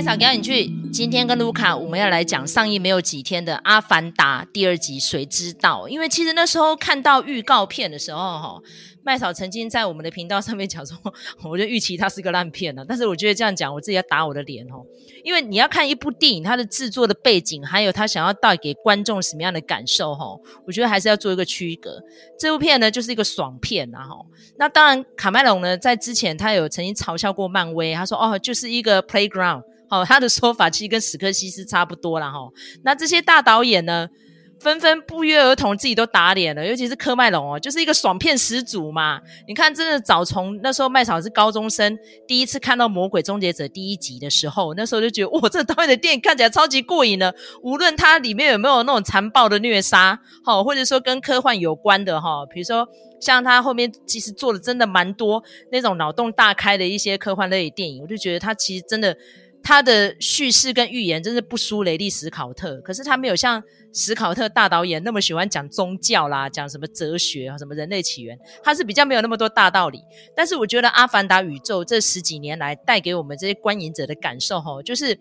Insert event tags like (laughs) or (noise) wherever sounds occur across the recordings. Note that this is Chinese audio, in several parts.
麦嫂赶紧去。今天跟卢卡，我们要来讲上映没有几天的《阿凡达》第二集，谁知道？因为其实那时候看到预告片的时候，哈。麦嫂曾经在我们的频道上面讲说，我就预期它是个烂片了。但是我觉得这样讲，我自己要打我的脸哦。因为你要看一部电影，它的制作的背景，还有它想要带给观众什么样的感受哈，我觉得还是要做一个区隔。这部片呢，就是一个爽片啊哈。那当然，卡麦隆呢，在之前他有曾经嘲笑过漫威，他说哦，就是一个 playground。好，他的说法其实跟史柯西斯差不多啦哈。那这些大导演呢，纷纷不约而同，自己都打脸了，尤其是科麦隆哦，就是一个爽片始祖嘛。你看，真的早从那时候麦嫂是高中生，第一次看到《魔鬼终结者》第一集的时候，那时候就觉得哇，这导演的电影看起来超级过瘾的。无论它里面有没有那种残暴的虐杀，哈，或者说跟科幻有关的哈，比如说像他后面其实做的真的蛮多那种脑洞大开的一些科幻类电影，我就觉得他其实真的。他的叙事跟预言真是不输雷利·史考特，可是他没有像史考特大导演那么喜欢讲宗教啦，讲什么哲学啊，什么人类起源，他是比较没有那么多大道理。但是我觉得《阿凡达》宇宙这十几年来带给我们这些观影者的感受，吼，就是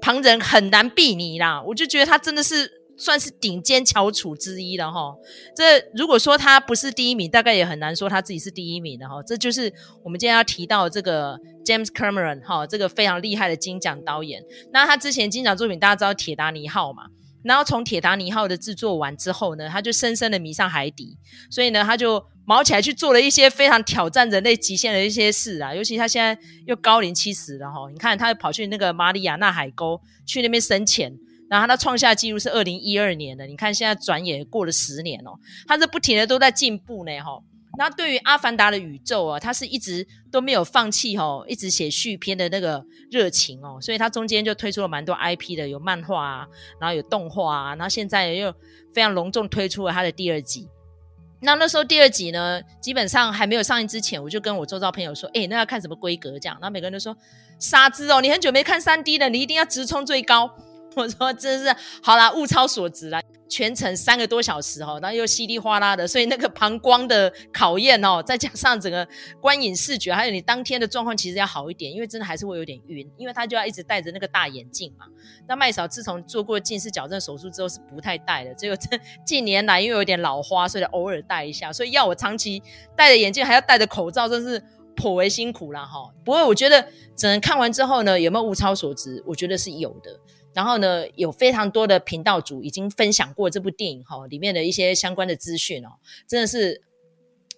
旁人很难比你啦。我就觉得他真的是。算是顶尖翘楚之一了哈，这如果说他不是第一名，大概也很难说他自己是第一名的哈。这就是我们今天要提到这个 James Cameron 哈，这个非常厉害的金奖导演。那他之前金奖作品大家知道《铁达尼号》嘛？然后从《铁达尼号》的制作完之后呢，他就深深的迷上海底，所以呢，他就卯起来去做了一些非常挑战人类极限的一些事啊。尤其他现在又高龄七十了哈，你看他跑去那个马里亚纳海沟去那边深潜。然后他创下纪录是二零一二年的，你看现在转眼过了十年哦，他是不停的都在进步呢哈。那对于《阿凡达》的宇宙啊，他是一直都没有放弃哈，一直写续篇的那个热情哦，所以他中间就推出了蛮多 IP 的，有漫画啊，然后有动画啊，然后现在又非常隆重推出了他的第二集。那那时候第二集呢，基本上还没有上映之前，我就跟我周遭朋友说，诶，那要看什么规格这样？然后每个人都说傻子哦，你很久没看三 D 了，你一定要直冲最高。我说真是好啦，物超所值啦，全程三个多小时哈，然后又稀里哗啦的，所以那个膀胱的考验哦，再加上整个观影视觉，还有你当天的状况，其实要好一点，因为真的还是会有点晕，因为他就要一直戴着那个大眼镜嘛。那麦嫂自从做过近视矫正手术之后是不太戴的，只有这近年来因为有点老花，所以偶尔戴一下。所以要我长期戴着眼镜还要戴着口罩，真是颇为辛苦啦哈。不过我觉得整个看完之后呢，有没有物超所值？我觉得是有的。然后呢，有非常多的频道主已经分享过这部电影哈，里面的一些相关的资讯哦，真的是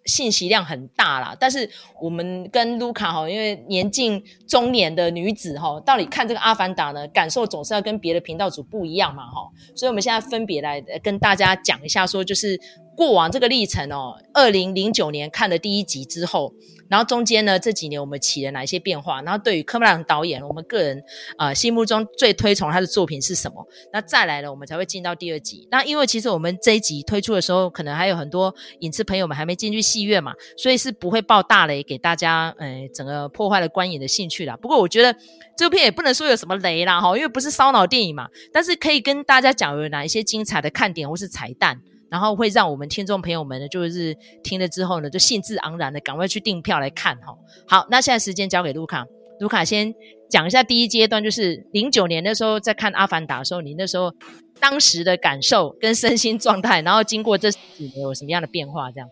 信息量很大啦。但是我们跟卢卡哈，因为年近中年的女子哈，到底看这个《阿凡达》呢，感受总是要跟别的频道主不一样嘛哈，所以我们现在分别来跟大家讲一下，说就是过往这个历程哦，二零零九年看了第一集之后。然后中间呢，这几年我们起了哪一些变化？然后对于科麦隆导演，我们个人啊、呃、心目中最推崇他的作品是什么？那再来了，我们才会进到第二集。那因为其实我们这一集推出的时候，可能还有很多影视朋友们还没进去戏院嘛，所以是不会爆大雷给大家，呃，整个破坏了观影的兴趣啦。不过我觉得这部片也不能说有什么雷啦，哈，因为不是烧脑电影嘛，但是可以跟大家讲有哪一些精彩的看点或是彩蛋。然后会让我们听众朋友们呢，就是听了之后呢，就兴致盎然的赶快去订票来看哈。好，那现在时间交给卢卡，卢卡先讲一下第一阶段，就是零九年的时候在看《阿凡达》的时候，你那时候当时的感受跟身心状态，然后经过这几年有什么样的变化？这样，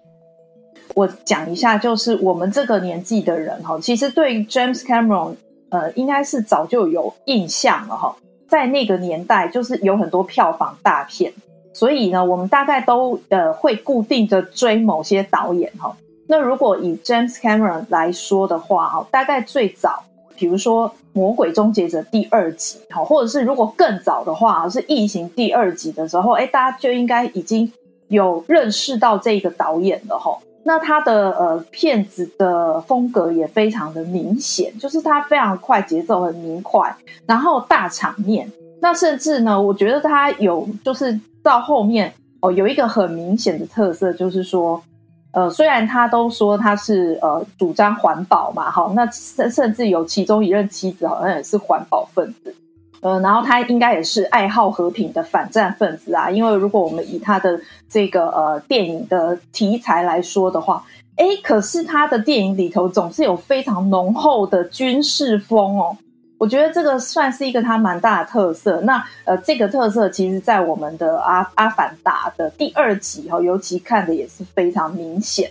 我讲一下，就是我们这个年纪的人哈，其实对 James Cameron 呃，应该是早就有印象了哈，在那个年代，就是有很多票房大片。所以呢，我们大概都呃会固定的追某些导演哈。那如果以 James Cameron 来说的话哦，大概最早，比如说《魔鬼终结者》第二集哈，或者是如果更早的话是《异形》第二集的时候，哎，大家就应该已经有认识到这个导演了哈。那他的呃片子的风格也非常的明显，就是他非常快，节奏很明快，然后大场面。那甚至呢，我觉得他有就是。到后面哦，有一个很明显的特色，就是说，呃，虽然他都说他是呃主张环保嘛，好，那甚甚至有其中一任妻子好像也是环保分子，呃，然后他应该也是爱好和平的反战分子啊，因为如果我们以他的这个呃电影的题材来说的话，诶，可是他的电影里头总是有非常浓厚的军事风哦。我觉得这个算是一个它蛮大的特色。那呃，这个特色其实在我们的阿阿凡达的第二集哈，尤其看的也是非常明显。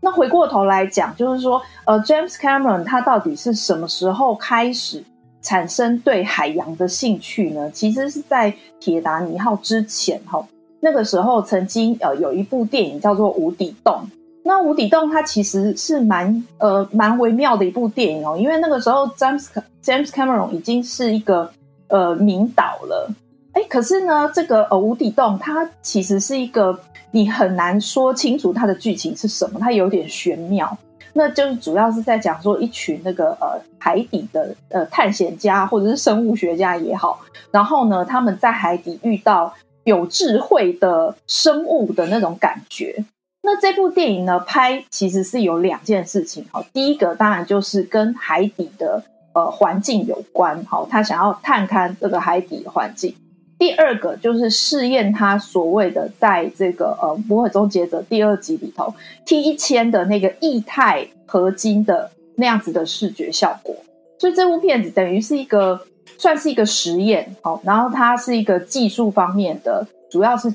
那回过头来讲，就是说，呃，James Cameron 他到底是什么时候开始产生对海洋的兴趣呢？其实是在铁达尼号之前哈，那个时候曾经呃有一部电影叫做《无底洞》。那《无底洞》它其实是蛮呃蛮微妙的一部电影哦，因为那个时候 James James Cameron 已经是一个呃名导了，哎，可是呢，这个呃《无底洞》它其实是一个。你很难说清楚它的剧情是什么，它有点玄妙。那就是主要是在讲说一群那个呃海底的呃探险家或者是生物学家也好，然后呢他们在海底遇到有智慧的生物的那种感觉。那这部电影呢拍其实是有两件事情哈，第一个当然就是跟海底的呃环境有关，好，他想要探勘这个海底的环境。第二个就是试验他所谓的在这个呃《魔鬼终结者》第二集里头 T 一千的那个液态合金的那样子的视觉效果，所以这部片子等于是一个算是一个实验，好，然后它是一个技术方面的，主要是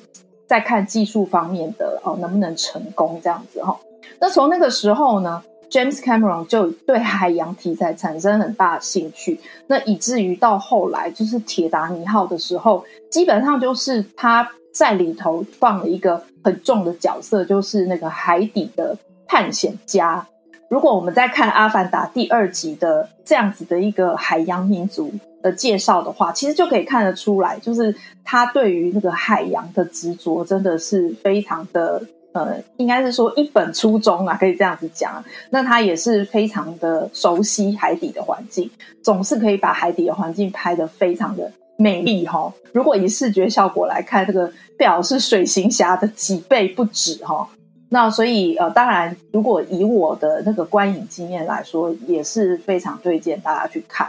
在看技术方面的哦能不能成功这样子哈。那从那个时候呢，James Cameron 就对海洋题材产生很大的兴趣，那以至于到后来就是铁达尼号的时候，基本上就是他在里头放了一个很重的角色，就是那个海底的探险家。如果我们在看《阿凡达》第二集的这样子的一个海洋民族的介绍的话，其实就可以看得出来，就是他对于那个海洋的执着真的是非常的。呃，应该是说一本初衷啊，可以这样子讲。那他也是非常的熟悉海底的环境，总是可以把海底的环境拍得非常的美丽哈。如果以视觉效果来看，这个表是水行侠的几倍不止哈。那所以呃，当然，如果以我的那个观影经验来说，也是非常推荐大家去看。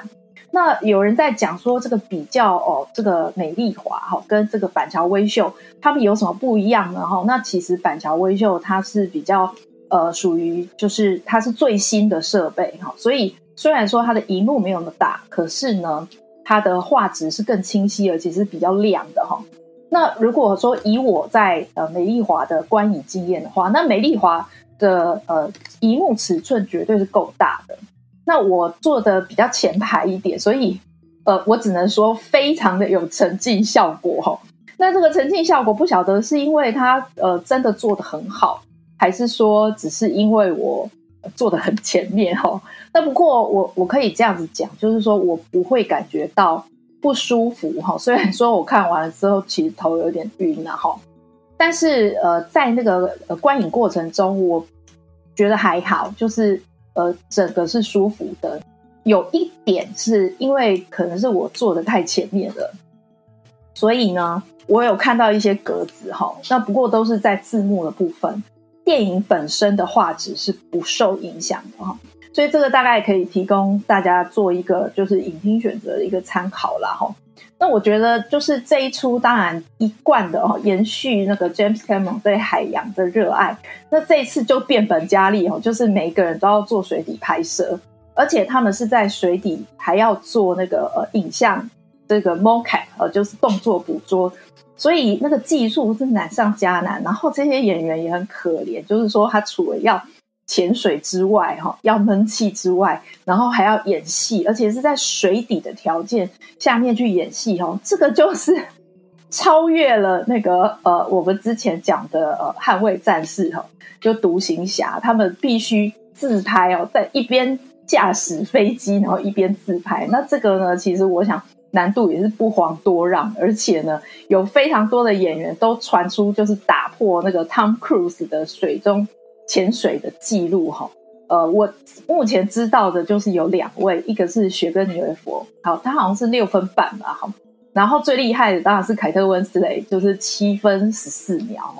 那有人在讲说，这个比较哦，这个美丽华哈跟这个板桥威秀，他们有什么不一样呢？哈，那其实板桥威秀它是比较呃属于就是它是最新的设备哈，所以虽然说它的荧幕没有那么大，可是呢，它的画质是更清晰，而且是比较亮的哈。那如果说以我在呃美丽华的观影经验的话，那美丽华的呃荧幕尺寸绝对是够大的。那我坐的比较前排一点，所以呃，我只能说非常的有沉浸效果哈。那这个沉浸效果不晓得是因为它呃真的做的很好，还是说只是因为我做的很前面哈。那不过我我可以这样子讲，就是说我不会感觉到不舒服哈。虽然说我看完了之后其实头有点晕了哈，但是呃在那个观影过程中，我觉得还好，就是。呃，整个是舒服的，有一点是因为可能是我坐的太前面了，所以呢，我有看到一些格子哈。那不过都是在字幕的部分，电影本身的画质是不受影响的哈。所以这个大概可以提供大家做一个就是影厅选择的一个参考啦哈。那我觉得就是这一出，当然一贯的哦，延续那个 James Cameron 对海洋的热爱。那这一次就变本加厉哦，就是每个人都要做水底拍摄，而且他们是在水底还要做那个呃影像这个 mocap 呃，就是动作捕捉，所以那个技术是难上加难。然后这些演员也很可怜，就是说他除了要潜水之外，哈，要闷气之外，然后还要演戏，而且是在水底的条件下面去演戏，哈，这个就是 (laughs) 超越了那个呃，我们之前讲的呃，捍卫战士，哈，就独行侠，他们必须自拍哦，在一边驾驶飞机，然后一边自拍。那这个呢，其实我想难度也是不遑多让，而且呢，有非常多的演员都传出就是打破那个 Tom Cruise 的水中。潜水的记录哈，呃，我目前知道的就是有两位，一个是雪歌妮尔佛，好，他好像是六分半吧，好，然后最厉害的当然是凯特温斯雷，就是七分十四秒，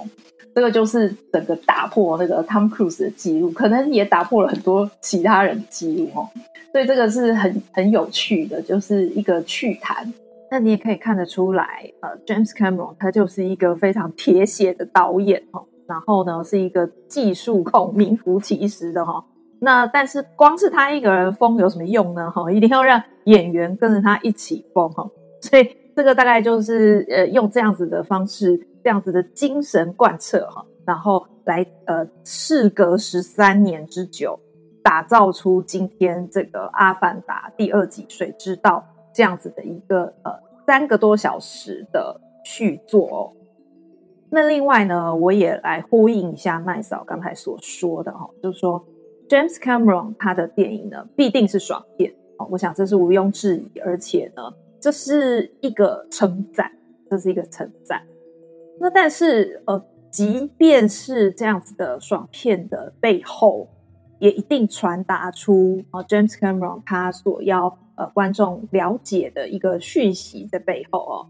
这个就是整个打破那个 Tom Cruise 的记录，可能也打破了很多其他人的记录哦，所以这个是很很有趣的，就是一个趣谈。那你也可以看得出来，呃，James Cameron 他就是一个非常铁血的导演哦。然后呢，是一个技术控，名副其实的哈。那但是光是他一个人疯有什么用呢？哈，一定要让演员跟着他一起疯哈。所以这个大概就是呃用这样子的方式，这样子的精神贯彻哈，然后来呃事隔十三年之久，打造出今天这个《阿凡达》第二集《水之道》这样子的一个呃三个多小时的续作哦。那另外呢，我也来呼应一下麦嫂刚才所说的哈，就是说 James Cameron 他的电影呢必定是爽片哦，我想这是毋庸置疑，而且呢这是一个称赞，这是一个称赞。那但是呃，即便是这样子的爽片的背后，也一定传达出啊 James Cameron 他所要呃观众了解的一个讯息在背后哦。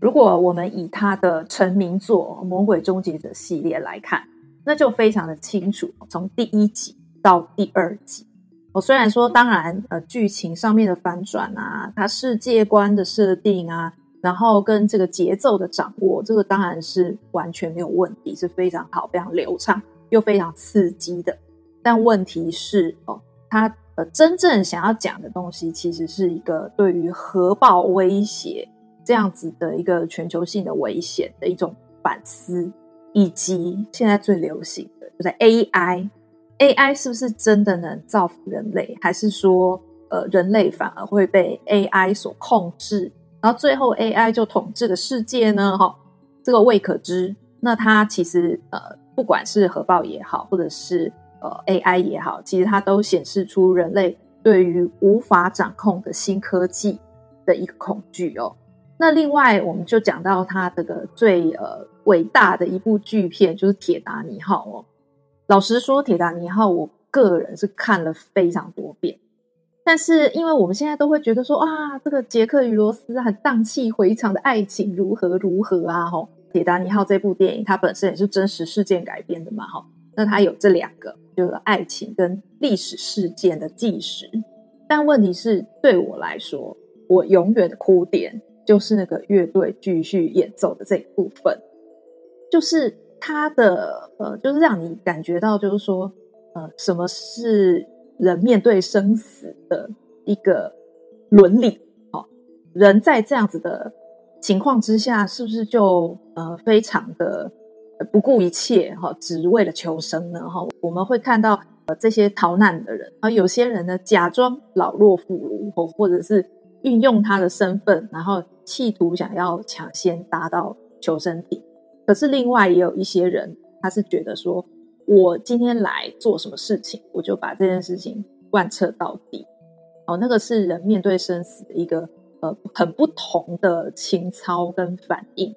如果我们以他的成名作《魔鬼终结者》系列来看，那就非常的清楚。从第一集到第二集，我虽然说，当然，呃，剧情上面的反转啊，它世界观的设定啊，然后跟这个节奏的掌握，这个当然是完全没有问题，是非常好、非常流畅又非常刺激的。但问题是，哦，他呃真正想要讲的东西，其实是一个对于核爆威胁。这样子的一个全球性的危险的一种反思，以及现在最流行的就是 AI，AI 是不是真的能造福人类，还是说呃人类反而会被 AI 所控制，然后最后 AI 就统治了世界呢？哈，这个未可知。那它其实呃不管是核爆也好，或者是呃 AI 也好，其实它都显示出人类对于无法掌控的新科技的一个恐惧哦。那另外，我们就讲到他这个最呃伟大的一部巨片，就是《铁达尼号》哦。老实说，《铁达尼号》我个人是看了非常多遍，但是因为我们现在都会觉得说啊，这个杰克与罗斯很荡气回肠的爱情如何如何啊，吼，《铁达尼号》这部电影它本身也是真实事件改编的嘛，哈。那它有这两个，就是爱情跟历史事件的纪实。但问题是，对我来说，我永远的哭点。就是那个乐队继续演奏的这一部分，就是他的呃，就是让你感觉到，就是说呃，什么是人面对生死的一个伦理？哦，人在这样子的情况之下，是不是就呃非常的不顾一切哈，只为了求生呢？哈，我们会看到呃这些逃难的人而，有些人呢假装老弱妇孺，或或者是运用他的身份，然后。企图想要抢先达到求生体，可是另外也有一些人，他是觉得说，我今天来做什么事情，我就把这件事情贯彻到底。哦，那个是人面对生死的一个呃很不同的情操跟反应。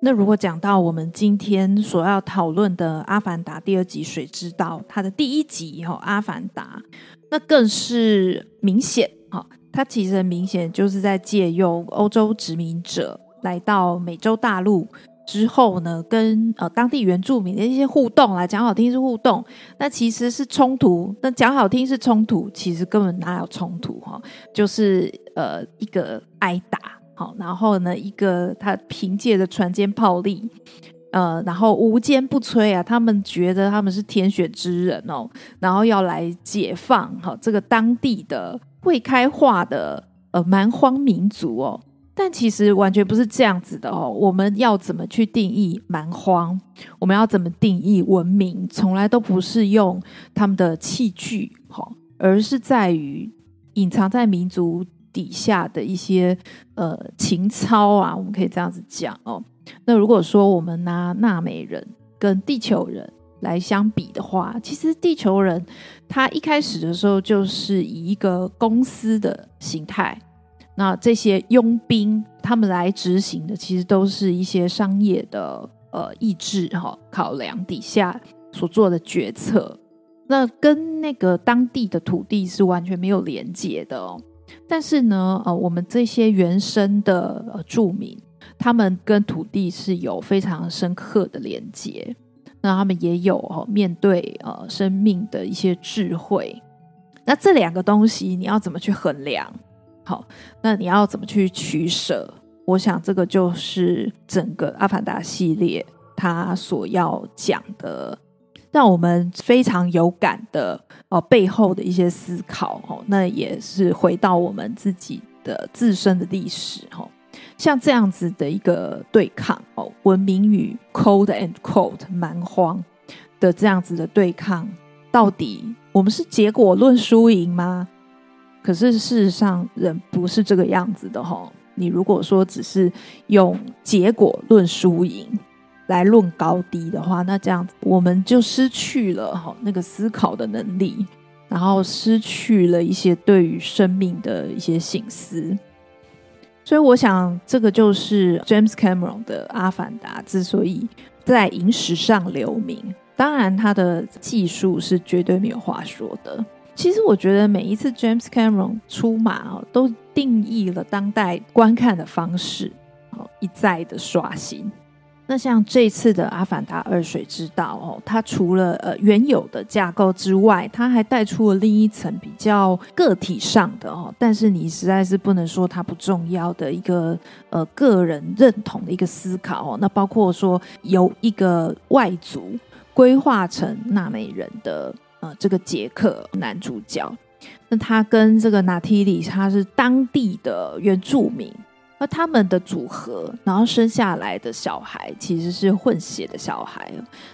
那如果讲到我们今天所要讨论的《阿凡达》第二集《水之道》，它的第一集哈，《阿凡达》，那更是明显。它其实很明显就是在借用欧洲殖民者来到美洲大陆之后呢，跟呃当地原住民的一些互动来讲好听是互动，那其实是冲突。那讲好听是冲突，其实根本哪有冲突哈？就是呃一个挨打，好，然后呢一个他凭借着船坚炮利，呃，然后无坚不摧啊，他们觉得他们是天选之人哦，然后要来解放哈这个当地的。未开化的呃蛮荒民族哦，但其实完全不是这样子的哦。我们要怎么去定义蛮荒？我们要怎么定义文明？从来都不是用他们的器具，哈，而是在于隐藏在民族底下的一些呃情操啊。我们可以这样子讲哦。那如果说我们拿纳美人跟地球人来相比的话，其实地球人他一开始的时候就是以一个公司的形态，那这些佣兵他们来执行的，其实都是一些商业的呃意志哈考量底下所做的决策，那跟那个当地的土地是完全没有连接的哦。但是呢，呃，我们这些原生的呃住民，他们跟土地是有非常深刻的连接。那他们也有哦，面对呃生命的一些智慧。那这两个东西你要怎么去衡量？好，那你要怎么去取舍？我想这个就是整个《阿凡达》系列它所要讲的让我们非常有感的哦、背后的一些思考哦，那也是回到我们自己的自身的历史哦，像这样子的一个对抗哦，文明与 cold and cold 蛮荒的这样子的对抗，到底我们是结果论输赢吗？可是事实上，人不是这个样子的哈。你如果说只是用结果论输赢来论高低的话，那这样子我们就失去了哈那个思考的能力，然后失去了一些对于生命的一些省思。所以，我想这个就是 James Cameron 的《阿凡达》之所以在影史上留名。当然，他的技术是绝对没有话说的。其实我觉得每一次 James Cameron 出马哦，都定义了当代观看的方式，哦，一再的刷新。那像这次的《阿凡达二：水之道》哦，它除了呃原有的架构之外，它还带出了另一层比较个体上的哦，但是你实在是不能说它不重要的一个呃个人认同的一个思考哦。那包括说由一个外族规划成纳美人的。呃，这个杰克男主角，那他跟这个娜提里，他是当地的原住民，而他们的组合，然后生下来的小孩其实是混血的小孩。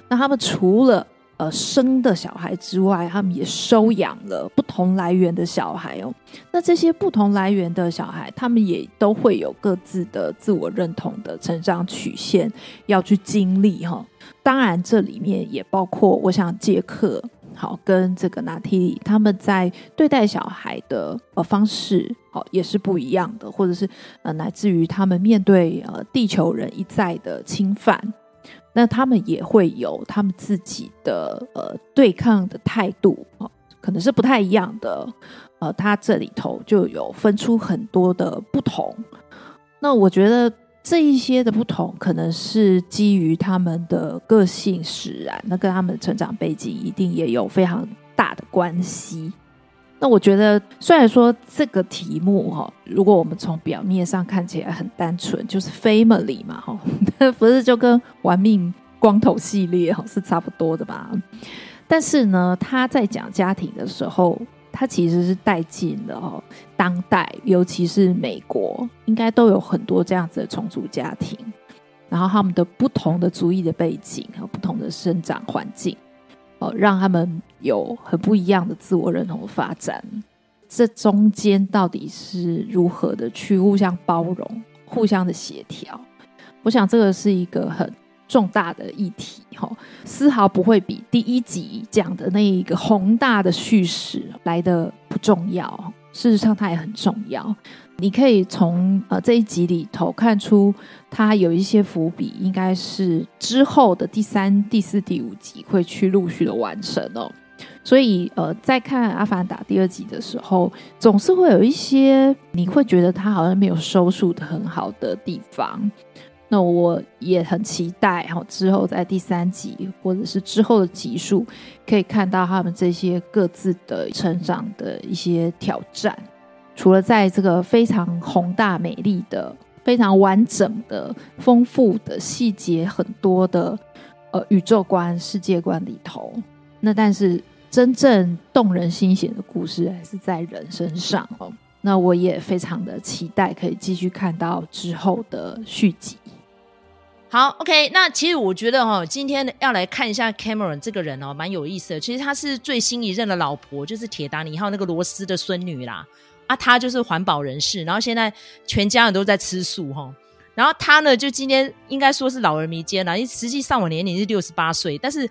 那他们除了呃生的小孩之外，他们也收养了不同来源的小孩哦。那这些不同来源的小孩，他们也都会有各自的自我认同的成长曲线要去经历哈。当然，这里面也包括，我想杰克。好，跟这个娜提莉他们在对待小孩的呃方式，好也是不一样的，或者是呃乃至于他们面对呃地球人一再的侵犯，那他们也会有他们自己的呃对抗的态度，哦，可能是不太一样的。呃，他这里头就有分出很多的不同。那我觉得。这一些的不同，可能是基于他们的个性使然，那跟他们的成长背景一定也有非常大的关系。那我觉得，虽然说这个题目哈，如果我们从表面上看起来很单纯，就是 family 嘛，哈，(laughs) 不是就跟玩命光头系列哈是差不多的吧？但是呢，他在讲家庭的时候。它其实是带进了哦，当代尤其是美国，应该都有很多这样子的重组家庭，然后他们的不同的族裔的背景和不同的生长环境，哦，让他们有很不一样的自我认同的发展。这中间到底是如何的去互相包容、互相的协调？我想这个是一个很。重大的议题，哈，丝毫不会比第一集讲的那一个宏大的叙事来得不重要。事实上，它也很重要。你可以从呃这一集里头看出，它有一些伏笔，应该是之后的第三、第四、第五集会去陆续的完成哦。所以，呃，在看《阿凡达》第二集的时候，总是会有一些你会觉得它好像没有收束的很好的地方。那我也很期待，哈，之后在第三集或者是之后的集数，可以看到他们这些各自的成长的一些挑战。除了在这个非常宏大、美丽的、非常完整的、丰富的细节很多的呃宇宙观、世界观里头，那但是真正动人心弦的故事还是在人身上哦。那我也非常的期待，可以继续看到之后的续集。好，OK，那其实我觉得哈，今天要来看一下 Cameron 这个人哦，蛮有意思的。其实他是最新一任的老婆，就是铁达尼号那个罗斯的孙女啦。啊，他就是环保人士，然后现在全家人都在吃素哈。然后他呢，就今天应该说是老而弥坚了，因为实际上我年龄是六十八岁，但是。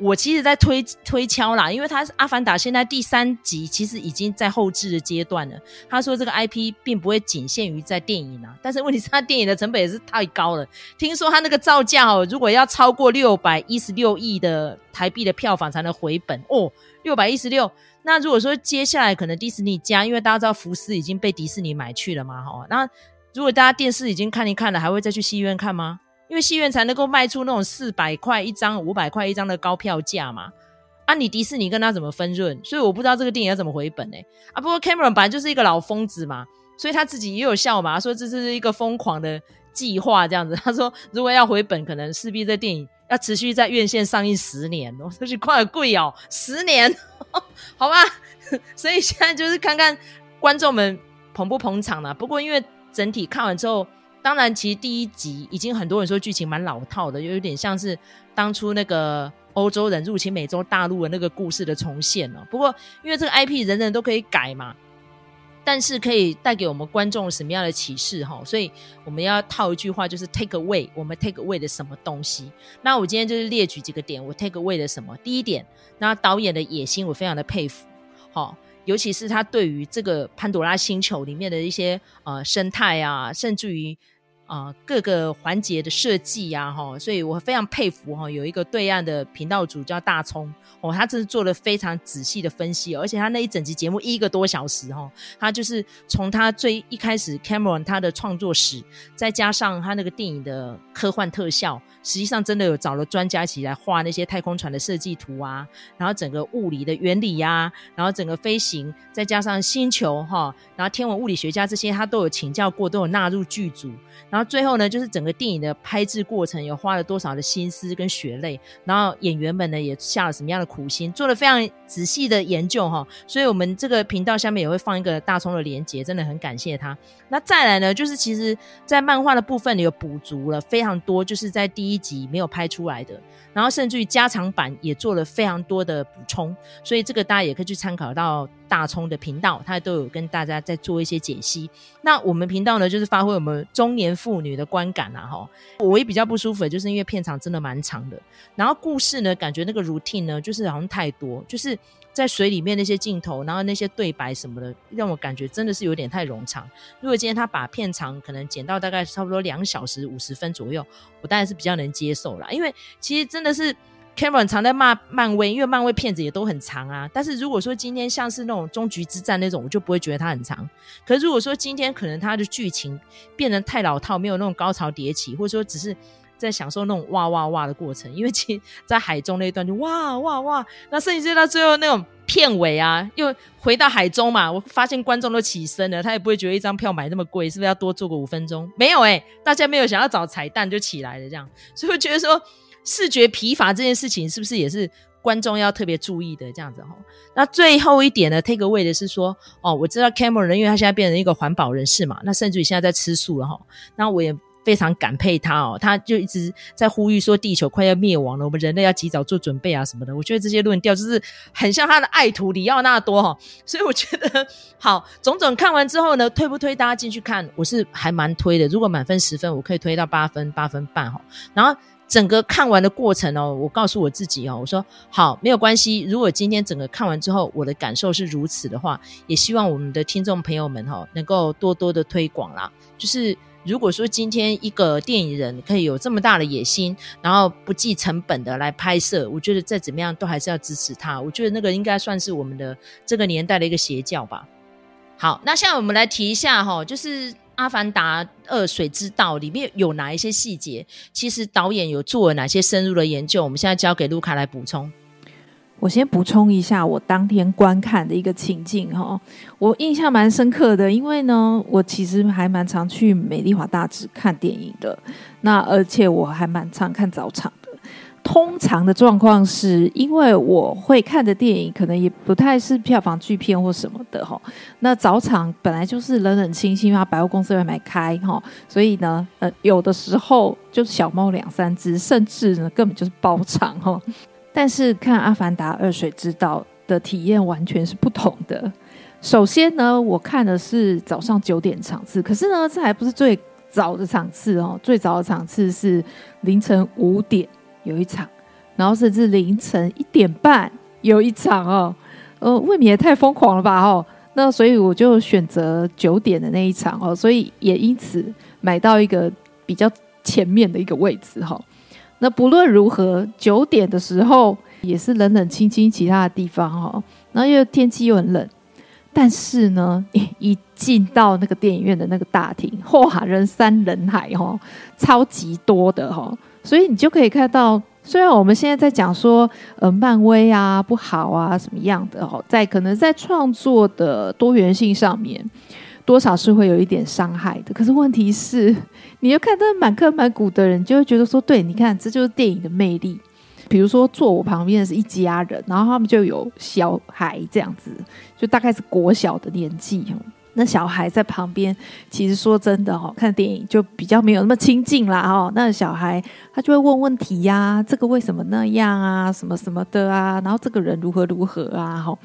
我其实，在推推敲啦，因为他是《阿凡达》现在第三集，其实已经在后制的阶段了。他说这个 IP 并不会仅限于在电影啊，但是问题是他电影的成本也是太高了。听说他那个造价哦，如果要超过六百一十六亿的台币的票房才能回本哦，六百一十六。那如果说接下来可能迪士尼加，因为大家知道福斯已经被迪士尼买去了嘛，哈，那如果大家电视已经看一看了，还会再去戏院看吗？因为戏院才能够卖出那种四百块一张、五百块一张的高票价嘛，啊，你迪士尼跟他怎么分润？所以我不知道这个电影要怎么回本呢？啊，不过 Cameron 本来就是一个老疯子嘛，所以他自己也有笑嘛，说这是一个疯狂的计划这样子。他说如果要回本，可能势必这电影要持续在院线上映十年，我说句快贵哦，十年，好吧。(laughs) 所以现在就是看看观众们捧不捧场了。不过因为整体看完之后，当然其实第一集已经很多人说剧情蛮老套的，又有点像是当初那个欧洲人入侵美洲大陆的那个故事的重现了。不过因为这个 IP 人人都可以改嘛。但是可以带给我们观众什么样的启示哈？所以我们要套一句话，就是 take away，我们 take away 的什么东西？那我今天就是列举几个点，我 take away 的什么？第一点，那导演的野心我非常的佩服，好，尤其是他对于这个潘多拉星球里面的一些呃生态啊，甚至于。啊、各个环节的设计呀，哈，所以我非常佩服哈，有一个对岸的频道主叫大葱哦，他真是做了非常仔细的分析，而且他那一整集节目一个多小时哈，他就是从他最一开始 Cameron 他的创作史，再加上他那个电影的科幻特效，实际上真的有找了专家一起来画那些太空船的设计图啊，然后整个物理的原理呀、然后整个飞行，再加上星球哈，然后天文物理学家这些他都有请教过，都有纳入剧组，然后。然后最后呢，就是整个电影的拍制过程有花了多少的心思跟血泪，然后演员们呢也下了什么样的苦心，做了非常仔细的研究哈。所以我们这个频道下面也会放一个大葱的连结，真的很感谢他。那再来呢，就是其实在漫画的部分里有补足了非常多，就是在第一集没有拍出来的，然后甚至于加长版也做了非常多的补充，所以这个大家也可以去参考到。大葱的频道，他都有跟大家在做一些解析。那我们频道呢，就是发挥我们中年妇女的观感啊，哈。我也比较不舒服，就是因为片长真的蛮长的。然后故事呢，感觉那个 routine 呢，就是好像太多，就是在水里面那些镜头，然后那些对白什么的，让我感觉真的是有点太冗长。如果今天他把片长可能剪到大概差不多两小时五十分左右，我当然是比较能接受啦。因为其实真的是。Cameron 常在骂漫威，因为漫威片子也都很长啊。但是如果说今天像是那种终局之战那种，我就不会觉得它很长。可是如果说今天可能它的剧情变得太老套，没有那种高潮迭起，或者说只是在享受那种哇哇哇的过程，因为其在海中那一段就哇哇哇，那甚至到最后那种片尾啊，又回到海中嘛，我发现观众都起身了，他也不会觉得一张票买那么贵，是不是要多坐个五分钟？没有诶、大家没有想要找彩蛋就起来了这样，所以我觉得说。视觉疲乏这件事情是不是也是观众要特别注意的这样子哈？那最后一点呢，take away 的是说哦，我知道 Cameron 因为他现在变成一个环保人士嘛，那甚至于现在在吃素了哈。那我也非常感佩他哦，他就一直在呼吁说地球快要灭亡了，我们人类要及早做准备啊什么的。我觉得这些论调就是很像他的爱徒里奥纳多哈，所以我觉得好，种种看完之后呢，推不推大家进去看？我是还蛮推的。如果满分十分，我可以推到八分、八分半哈。然后。整个看完的过程哦，我告诉我自己哦，我说好，没有关系。如果今天整个看完之后，我的感受是如此的话，也希望我们的听众朋友们哈，能够多多的推广啦。就是如果说今天一个电影人可以有这么大的野心，然后不计成本的来拍摄，我觉得再怎么样都还是要支持他。我觉得那个应该算是我们的这个年代的一个邪教吧。好，那现在我们来提一下哈，就是。《阿凡达二：水之道》里面有哪一些细节？其实导演有做了哪些深入的研究？我们现在交给卢卡来补充。我先补充一下我当天观看的一个情境哈，我印象蛮深刻的，因为呢，我其实还蛮常去美丽华大直看电影的，那而且我还蛮常看早场。通常的状况是因为我会看的电影可能也不太是票房巨片或什么的哈。那早场本来就是冷冷清清啊，百货公司会买开哈，所以呢，呃，有的时候就是小猫两三只，甚至呢根本就是包场哈。但是看《阿凡达二：水之道》的体验完全是不同的。首先呢，我看的是早上九点场次，可是呢，这还不是最早的场次哦，最早的场次是凌晨五点。有一场，然后甚至凌晨一点半有一场哦，呃，未免也太疯狂了吧哦，那所以我就选择九点的那一场哦，所以也因此买到一个比较前面的一个位置哈。那不论如何，九点的时候也是冷冷清清，其他的地方哈，然后又天气又很冷，但是呢，(laughs) 一进到那个电影院的那个大厅，哇，人山人海哈，超级多的哈。所以你就可以看到，虽然我们现在在讲说，呃，漫威啊不好啊什么样的哦，在可能在创作的多元性上面，多少是会有一点伤害的。可是问题是，你要看到满坑满谷的人，就会觉得说，对，你看，这就是电影的魅力。比如说，坐我旁边的是一家人，然后他们就有小孩这样子，就大概是国小的年纪。那小孩在旁边，其实说真的哈，看电影就比较没有那么亲近啦哈。那小孩他就会问问题呀、这个为什么那样啊，什么什么的啊，然后这个人如何如何啊哈。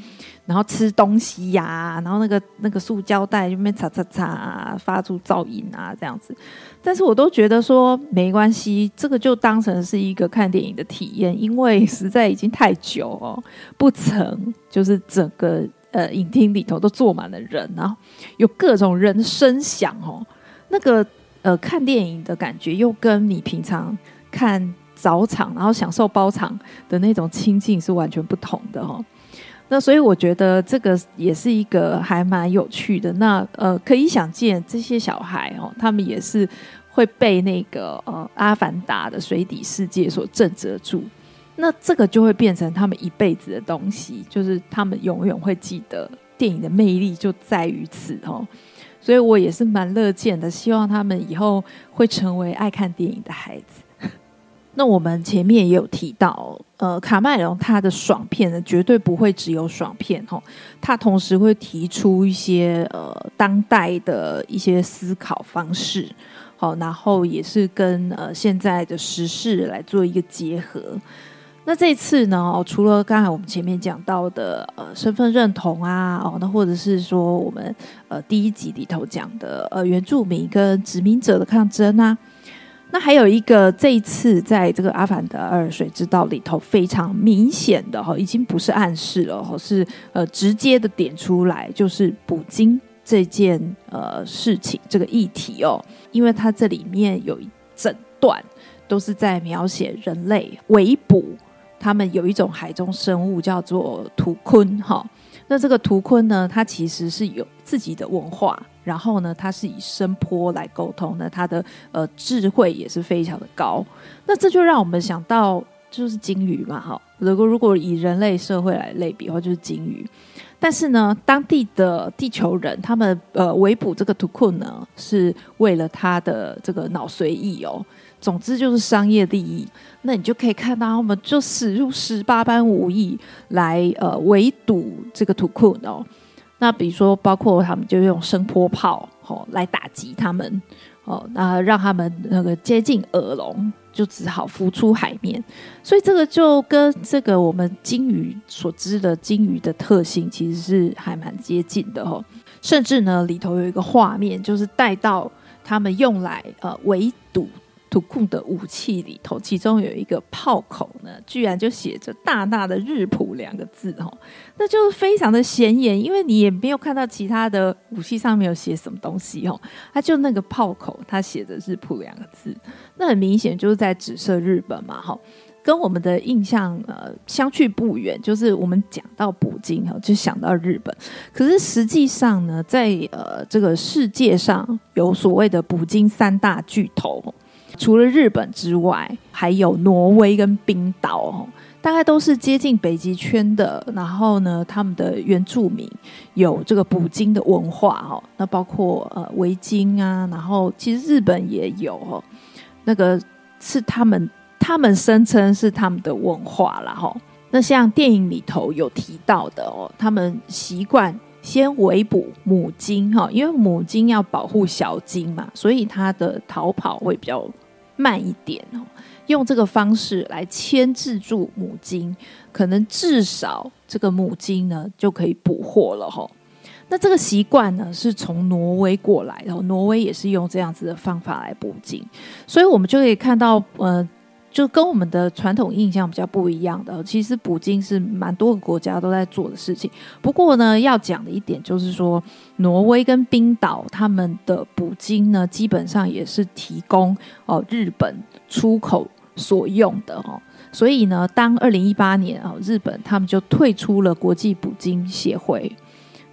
然后吃东西呀、然后那个那个塑胶袋就边擦擦擦啊，发出噪音啊，这样子。但是我都觉得说没关系，这个就当成是一个看电影的体验，因为实在已经太久哦，不曾就是整个呃影厅里头都坐满了人，然后有各种人声响哦，那个呃看电影的感觉又跟你平常看早场然后享受包场的那种亲近是完全不同的哦。那所以我觉得这个也是一个还蛮有趣的。那呃，可以想见这些小孩哦，他们也是会被那个呃《阿凡达》的水底世界所震慑住。那这个就会变成他们一辈子的东西，就是他们永远会记得电影的魅力就在于此哦。所以我也是蛮乐见的，希望他们以后会成为爱看电影的孩子。(laughs) 那我们前面也有提到，呃，卡麦隆他的爽片呢，绝对不会只有爽片哦，他同时会提出一些呃当代的一些思考方式，好，然后也是跟呃现在的时事来做一个结合。那这次呢，哦，除了刚才我们前面讲到的呃身份认同啊，哦，那或者是说我们呃第一集里头讲的呃原住民跟殖民者的抗争啊。那还有一个，这一次在这个《阿凡达二：水之道》里头非常明显的哈，已经不是暗示了哈，是呃直接的点出来，就是捕鲸这件呃事情这个议题哦，因为它这里面有一整段都是在描写人类围捕，他们有一种海中生物叫做图鲲哈。那这个图鲲呢，它其实是有自己的文化，然后呢，它是以声波来沟通，那它的呃智慧也是非常的高。那这就让我们想到，就是鲸鱼嘛，哈。如果如果以人类社会来类比的话，就是鲸鱼。但是呢，当地的地球人他们呃围捕这个图库呢，是为了他的这个脑髓液哦。总之就是商业利益，那你就可以看到他们就使用十八般武艺来呃围堵这个图库哦。那比如说，包括他们就用声波炮哦来打击他们哦，那让他们那个接近耳聋，就只好浮出海面。所以这个就跟这个我们鲸鱼所知的鲸鱼的特性其实是还蛮接近的哦。甚至呢里头有一个画面，就是带到他们用来呃围堵。图鲲的武器里头，其中有一个炮口呢，居然就写着大大的“日普”两个字哦，那就是非常的显眼，因为你也没有看到其他的武器上面有写什么东西哦，它就那个炮口，它写着“日普”两个字，那很明显就是在指涉日本嘛，哈，跟我们的印象呃相去不远，就是我们讲到捕鲸哈，就想到日本，可是实际上呢，在呃这个世界上有所谓的捕鲸三大巨头。除了日本之外，还有挪威跟冰岛哦，大概都是接近北极圈的。然后呢，他们的原住民有这个捕鲸的文化哦。那包括呃维京啊，然后其实日本也有哦。那个是他们他们声称是他们的文化啦哈。那像电影里头有提到的哦，他们习惯先围捕母鲸哈，因为母鲸要保护小鲸嘛，所以它的逃跑会比较。慢一点哦，用这个方式来牵制住母鲸，可能至少这个母鲸呢就可以捕获了哈。那这个习惯呢是从挪威过来的，挪威也是用这样子的方法来捕鲸，所以我们就可以看到呃。就跟我们的传统印象比较不一样的，其实捕鲸是蛮多个国家都在做的事情。不过呢，要讲的一点就是说，挪威跟冰岛他们的捕鲸呢，基本上也是提供哦日本出口所用的哦。所以呢，当二零一八年啊，日本他们就退出了国际捕鲸协会，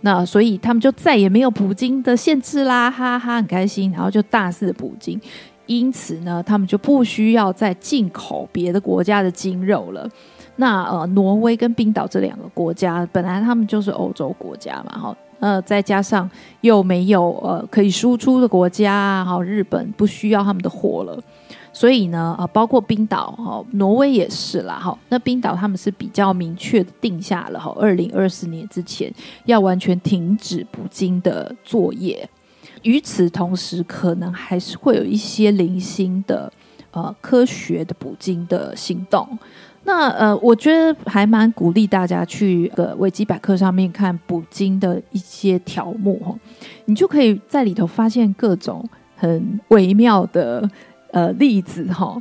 那所以他们就再也没有捕鲸的限制啦，哈哈，很开心，然后就大肆捕鲸。因此呢，他们就不需要再进口别的国家的精肉了。那呃，挪威跟冰岛这两个国家，本来他们就是欧洲国家嘛，哈，呃，再加上又没有呃可以输出的国家啊，好，日本不需要他们的货了，所以呢，呃，包括冰岛哈，挪威也是啦，哈，那冰岛他们是比较明确的定下了哈，二零二四年之前要完全停止捕鲸的作业。与此同时，可能还是会有一些零星的呃科学的捕鲸的行动。那呃，我觉得还蛮鼓励大家去个维基百科上面看捕鲸的一些条目哈，你就可以在里头发现各种很微妙的呃例子哈。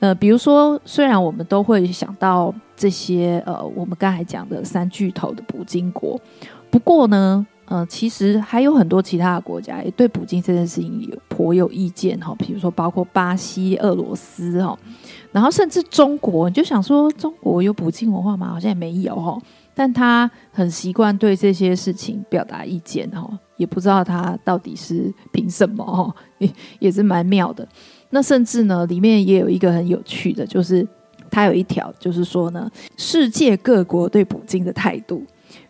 呃，比如说，虽然我们都会想到这些呃，我们刚才讲的三巨头的捕鲸国，不过呢。呃，其实还有很多其他的国家也对捕鲸这件事情有颇有意见哈，比如说包括巴西、俄罗斯哈，然后甚至中国，你就想说中国有捕鲸文化吗？好像也没有哈，但他很习惯对这些事情表达意见哈，也不知道他到底是凭什么哈，也也是蛮妙的。那甚至呢，里面也有一个很有趣的，就是他有一条，就是说呢，世界各国对捕鲸的态度。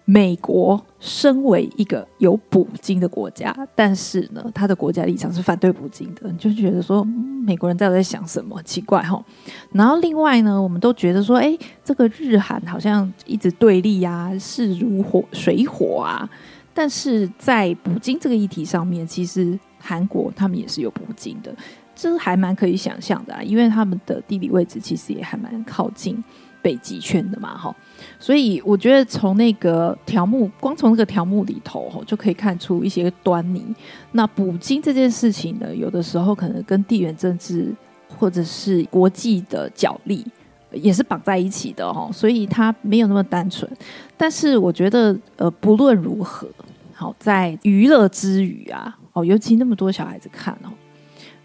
美国身为一个有捕鲸的国家，但是呢，他的国家立场是反对捕鲸的，你就觉得说，美国人到底在想什么？奇怪哈。然后另外呢，我们都觉得说，哎，这个日韩好像一直对立啊，势如火水火啊。但是在捕鲸这个议题上面，其实韩国他们也是有捕鲸的，这还蛮可以想象的啊，因为他们的地理位置其实也还蛮靠近。北极圈的嘛，哈，所以我觉得从那个条目，光从那个条目里头，就可以看出一些端倪。那捕鲸这件事情呢，有的时候可能跟地缘政治或者是国际的角力也是绑在一起的，所以它没有那么单纯。但是我觉得，呃，不论如何，好，在娱乐之余啊，哦，尤其那么多小孩子看哦，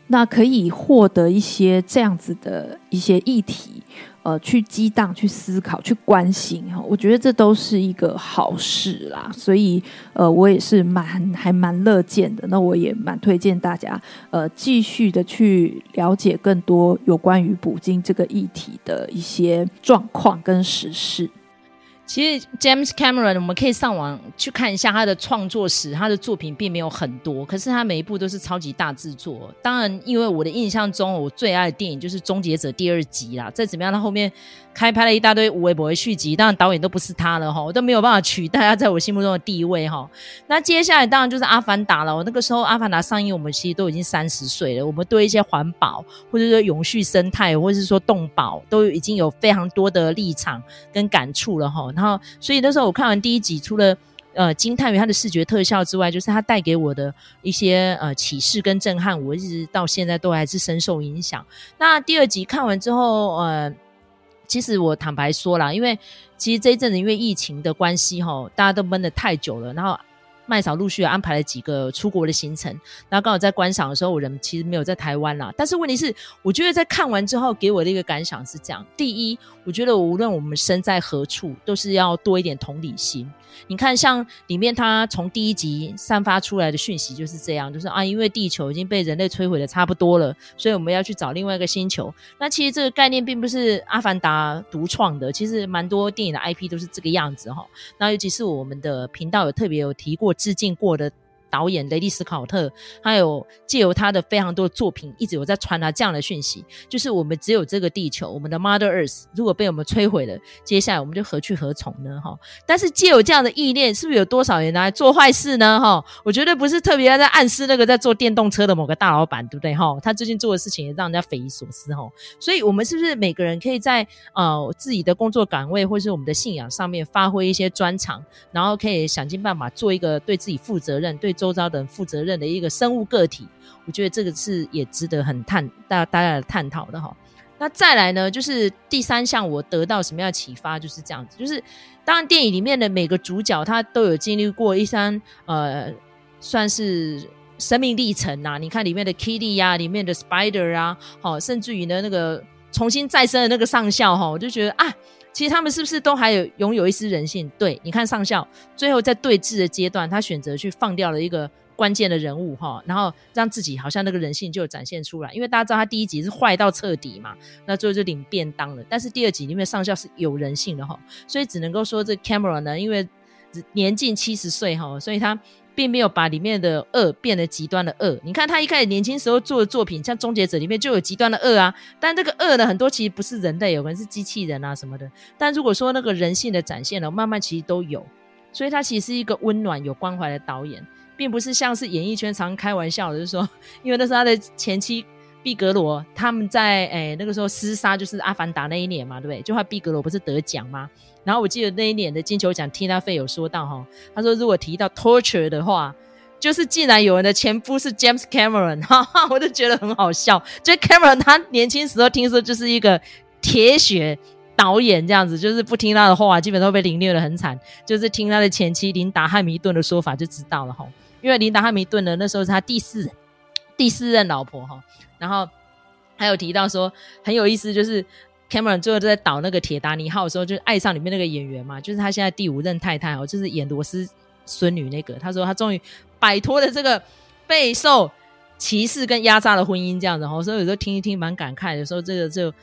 那可以获得一些这样子的一些议题。呃，去激荡、去思考、去关心哈，我觉得这都是一个好事啦。所以，呃，我也是蛮还蛮乐见的。那我也蛮推荐大家，呃，继续的去了解更多有关于捕鲸这个议题的一些状况跟时事。其实 James Cameron，我们可以上网去看一下他的创作史，他的作品并没有很多，可是他每一部都是超级大制作。当然，因为我的印象中，我最爱的电影就是《终结者》第二集啦。再怎么样，他后面开拍了一大堆无微博的续集，当然导演都不是他了哈，我都没有办法取代他在我心目中的地位哈。那接下来当然就是《阿凡达》了。我那个时候《阿凡达》上映，我们其实都已经三十岁了，我们对一些环保或者说永续生态，或者是说动保，都已经有非常多的立场跟感触了哈。然后，所以那时候我看完第一集，除了呃惊叹于它的视觉特效之外，就是它带给我的一些呃启示跟震撼，我一直到现在都还是深受影响。那第二集看完之后，呃，其实我坦白说啦，因为其实这一阵子因为疫情的关系哈，大家都闷得太久了，然后。麦嫂陆续安排了几个出国的行程，然后刚好在观赏的时候，我人其实没有在台湾啦。但是问题是，我觉得在看完之后，给我的一个感想是这样：第一，我觉得无论我们身在何处，都是要多一点同理心。你看，像里面他从第一集散发出来的讯息就是这样，就是啊，因为地球已经被人类摧毁的差不多了，所以我们要去找另外一个星球。那其实这个概念并不是《阿凡达》独创的，其实蛮多电影的 IP 都是这个样子哈。那尤其是我们的频道有特别有提过致敬过的。导演雷利斯考特，还有借由他的非常多的作品，一直有在传达这样的讯息，就是我们只有这个地球，我们的 Mother Earth，如果被我们摧毁了，接下来我们就何去何从呢？哈，但是借有这样的意念，是不是有多少人来做坏事呢？哈，我觉得不是特别在暗示那个在做电动车的某个大老板，对不对？哈，他最近做的事情也让人家匪夷所思，哈。所以，我们是不是每个人可以在呃自己的工作岗位或是我们的信仰上面发挥一些专长，然后可以想尽办法做一个对自己负责任、对周遭的负责任的一个生物个体，我觉得这个是也值得很探大大家的探讨的哈。那再来呢，就是第三项，我得到什么样的启发，就是这样子，就是当然电影里面的每个主角他都有经历过一番呃，算是生命历程呐。你看里面的 Kitty 呀、啊，里面的 Spider 啊，好，甚至于呢那个重新再生的那个上校哈，我就觉得啊。其实他们是不是都还有拥有一丝人性？对，你看上校最后在对峙的阶段，他选择去放掉了一个关键的人物哈，然后让自己好像那个人性就展现出来。因为大家知道他第一集是坏到彻底嘛，那最后就领便当了。但是第二集里面上校是有人性的哈，所以只能够说这 Cameron 呢，因为年近七十岁哈，所以他并没有把里面的恶变得极端的恶。你看他一开始年轻时候做的作品，像《终结者》里面就有极端的恶啊，但这个恶呢，很多其实不是人类，有可能是机器人啊什么的。但如果说那个人性的展现呢，慢慢其实都有，所以他其实是一个温暖有关怀的导演，并不是像是演艺圈常开玩笑的，就是说，因为那是他的前妻。毕格罗他们在诶、那个时候厮杀，就是《阿凡达》那一年嘛，对不对？就怕毕格罗不是得奖吗？然后我记得那一年的金球奖，Tina Fey 有说到哈，他说如果提到 torture 的话，就是竟然有人的前夫是 James Cameron，哈哈，我就觉得很好笑。就 Cameron 他年轻时候听说就是一个铁血导演这样子，就是不听他的话，基本都被凌虐的很惨。就是听他的前妻琳达汉密顿的说法就知道了哈，因为琳达汉密顿呢那时候是他第四第四任老婆哈。然后还有提到说很有意思，就是 Cameron 最后在导那个《铁达尼号》的时候，就爱上里面那个演员嘛，就是他现在第五任太太哦，就是演罗斯孙女那个。他说他终于摆脱了这个备受歧视跟压榨的婚姻这样子哈，所以有时候听一听蛮感慨的，说这个就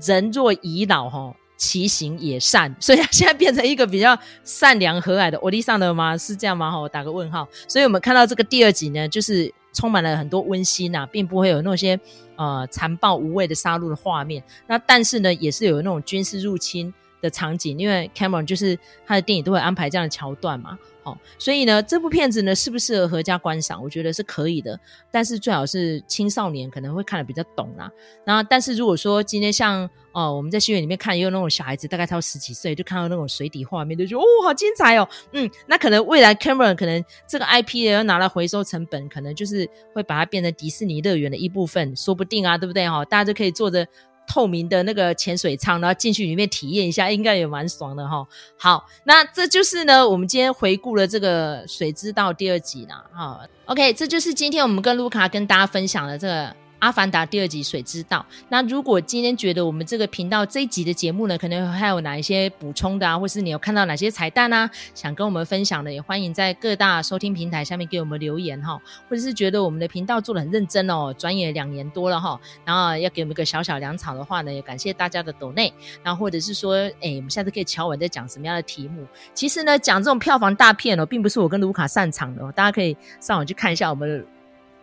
人若已老哈，其行也善，所以他现在变成一个比较善良和蔼的欧弟桑的吗？是这样吗？哈，我打个问号。所以我们看到这个第二集呢，就是。充满了很多温馨呐、啊，并不会有那些呃残暴无畏的杀戮的画面。那但是呢，也是有那种军事入侵的场景，因为 Cameron 就是他的电影都会安排这样的桥段嘛。哦，所以呢，这部片子呢适不适合合家观赏？我觉得是可以的，但是最好是青少年可能会看得比较懂啦。然后，但是如果说今天像哦，我们在戏院里面看，也有那种小孩子，大概才十几岁，就看到那种水底画面，就觉得哦，好精彩哦。嗯，那可能未来 Cameron 可能这个 IP 要拿来回收成本，可能就是会把它变成迪士尼乐园的一部分，说不定啊，对不对哈、哦？大家就可以坐着。透明的那个潜水舱，然后进去里面体验一下，应该也蛮爽的哈。好，那这就是呢，我们今天回顾了这个《水之道》第二集啦。哈，OK，这就是今天我们跟卢卡跟大家分享的这个。《阿凡达》第二集《水之道》。那如果今天觉得我们这个频道这一集的节目呢，可能还有哪一些补充的啊，或是你有看到哪些彩蛋啊，想跟我们分享的，也欢迎在各大收听平台下面给我们留言哈。或者是觉得我们的频道做得很认真哦，转眼两年多了哈，然后要给我们一个小小粮草的话呢，也感谢大家的抖内。然后或者是说，哎，我们下次可以瞧我在讲什么样的题目。其实呢，讲这种票房大片哦，并不是我跟卢卡擅长的哦，大家可以上网去看一下我们。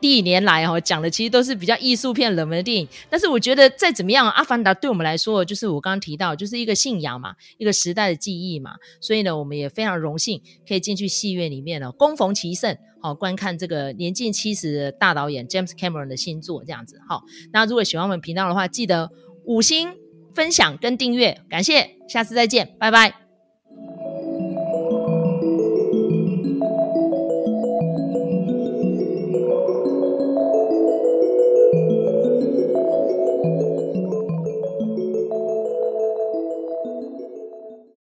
历年来哈讲的其实都是比较艺术片、冷门的电影，但是我觉得再怎么样，《阿凡达》对我们来说，就是我刚刚提到，就是一个信仰嘛，一个时代的记忆嘛，所以呢，我们也非常荣幸可以进去戏院里面呢，恭逢其盛，好观看这个年近七十的大导演 James Cameron 的新作，这样子。好，那如果喜欢我们频道的话，记得五星分享跟订阅，感谢，下次再见，拜拜。